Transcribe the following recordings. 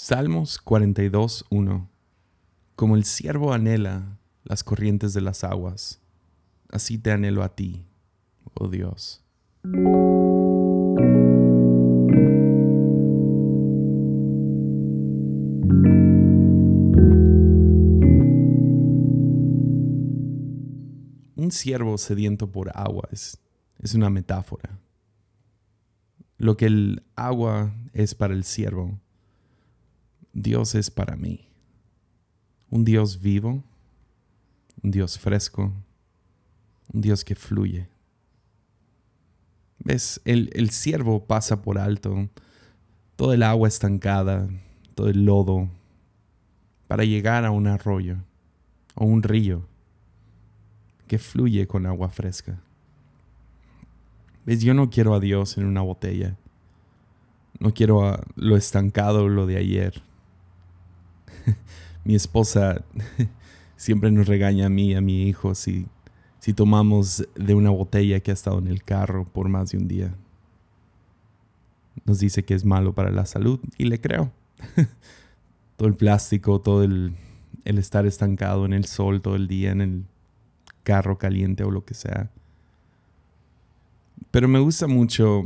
Salmos 42.1 Como el siervo anhela las corrientes de las aguas, así te anhelo a ti, oh Dios. Un siervo sediento por agua es, es una metáfora. Lo que el agua es para el siervo, Dios es para mí. Un Dios vivo, un Dios fresco, un Dios que fluye. ¿Ves? El, el siervo pasa por alto todo el agua estancada, todo el lodo, para llegar a un arroyo o un río que fluye con agua fresca. ¿Ves? Yo no quiero a Dios en una botella. No quiero a lo estancado, lo de ayer. mi esposa siempre nos regaña a mí y a mi hijo si, si tomamos de una botella que ha estado en el carro por más de un día. Nos dice que es malo para la salud y le creo. todo el plástico, todo el, el estar estancado en el sol todo el día, en el carro caliente o lo que sea. Pero me gusta mucho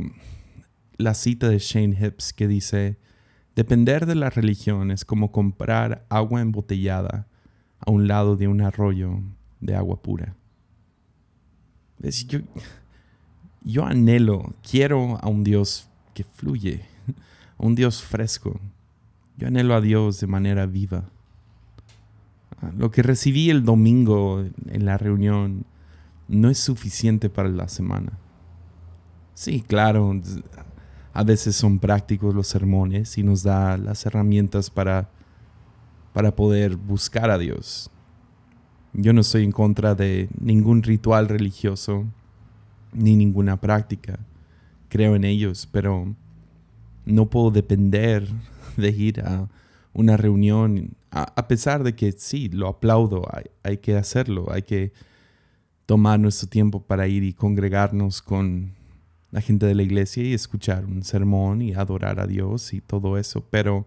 la cita de Shane Hips que dice, Depender de la religión es como comprar agua embotellada a un lado de un arroyo de agua pura. Yo, yo anhelo, quiero a un Dios que fluye, a un Dios fresco. Yo anhelo a Dios de manera viva. Lo que recibí el domingo en la reunión no es suficiente para la semana. Sí, claro, a veces son prácticos los sermones y nos da las herramientas para, para poder buscar a Dios. Yo no estoy en contra de ningún ritual religioso ni ninguna práctica. Creo en ellos, pero no puedo depender de ir a una reunión, a, pesar de que sí, lo aplaudo, hay, hay que hacerlo, hay que tomar nuestro tiempo para ir y congregarnos con la gente de la iglesia y escuchar un sermón y adorar a Dios y todo eso, pero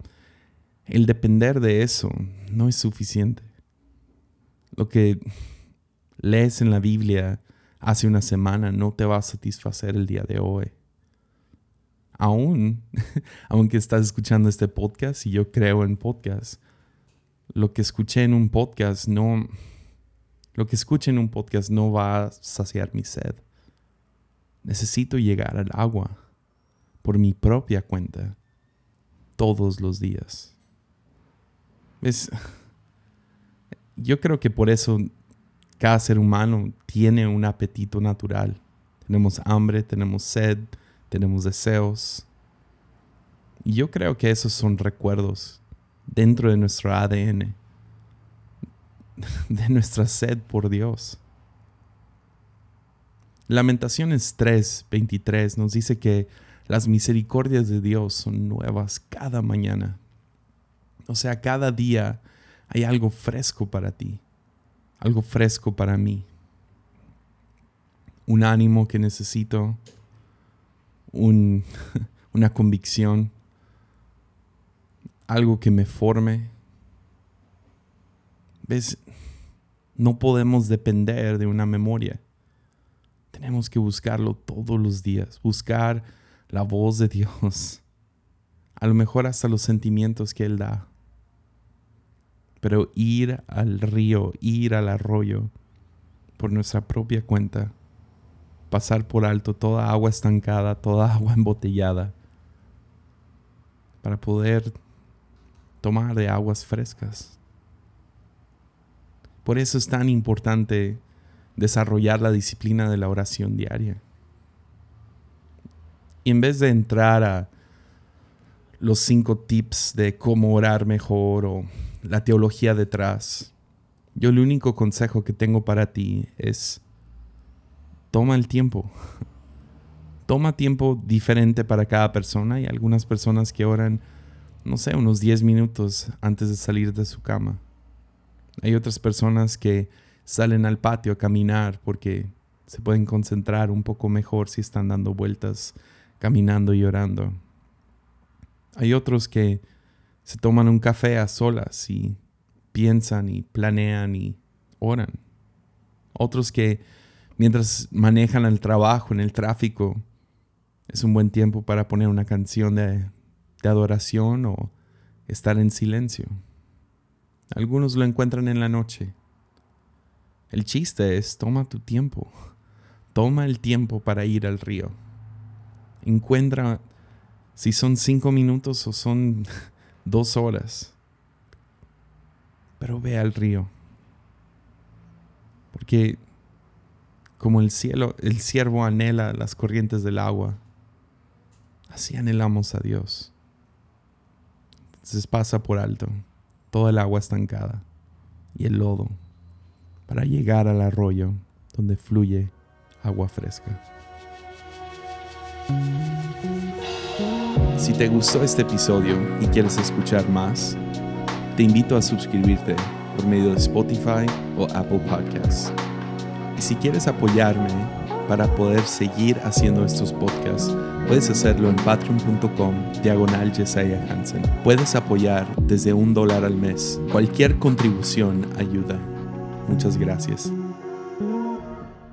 el depender de eso no es suficiente. Lo que lees en la Biblia hace una semana no te va a satisfacer el día de hoy. Aún, aunque estás escuchando este podcast y yo creo en podcast, lo que escuché en un podcast no, lo que escuché en un podcast no va a saciar mi sed. Necesito llegar al agua por mi propia cuenta todos los días. Yo creo que por eso cada ser humano tiene un apetito natural. Tenemos hambre, tenemos sed, tenemos deseos. Y yo creo que esos son recuerdos dentro de nuestro ADN, de nuestra sed por Dios. Lamentaciones 3, 23 nos dice que las misericordias de Dios son nuevas cada mañana. O sea, cada día hay algo fresco para ti, algo fresco para mí. Un ánimo que necesito, una convicción, algo que me forme. ¿Ves? No podemos depender de una memoria. Tenemos que buscarlo todos los días, buscar la voz de Dios, a lo mejor hasta los sentimientos que Él da. Pero ir al río, ir al arroyo por nuestra propia cuenta, pasar por alto toda agua estancada, toda agua embotellada, para poder tomar de aguas frescas. Por eso es tan importante desarrollar la disciplina de la oración diaria. Y en vez de entrar a los cinco tips de cómo orar mejor o la teología detrás, yo el único consejo que tengo para ti es toma el tiempo. Toma tiempo diferente para cada persona y algunas personas que oran, no sé, unos 10 minutos antes de salir de su cama. Hay otras personas que salen al patio a caminar porque se pueden concentrar un poco mejor si están dando vueltas, caminando y orando. Hay otros que se toman un café a solas y piensan y planean y oran. Otros que mientras manejan el trabajo, en el tráfico, es un buen tiempo para poner una canción de, de adoración o estar en silencio. Algunos lo encuentran en la noche. El chiste es, toma tu tiempo. Toma el tiempo para ir al río. Encuentra si son cinco minutos o son dos horas. Pero ve al río. Porque como el cielo, el siervo anhela las corrientes del agua, así anhelamos a Dios. Entonces pasa por alto toda el agua estancada y el lodo para llegar al arroyo donde fluye agua fresca. Si te gustó este episodio y quieres escuchar más, te invito a suscribirte por medio de Spotify o Apple Podcasts. Y si quieres apoyarme para poder seguir haciendo estos podcasts, puedes hacerlo en patreon.com diagonal Hansen. Puedes apoyar desde un dólar al mes. Cualquier contribución ayuda. Muchas gracias.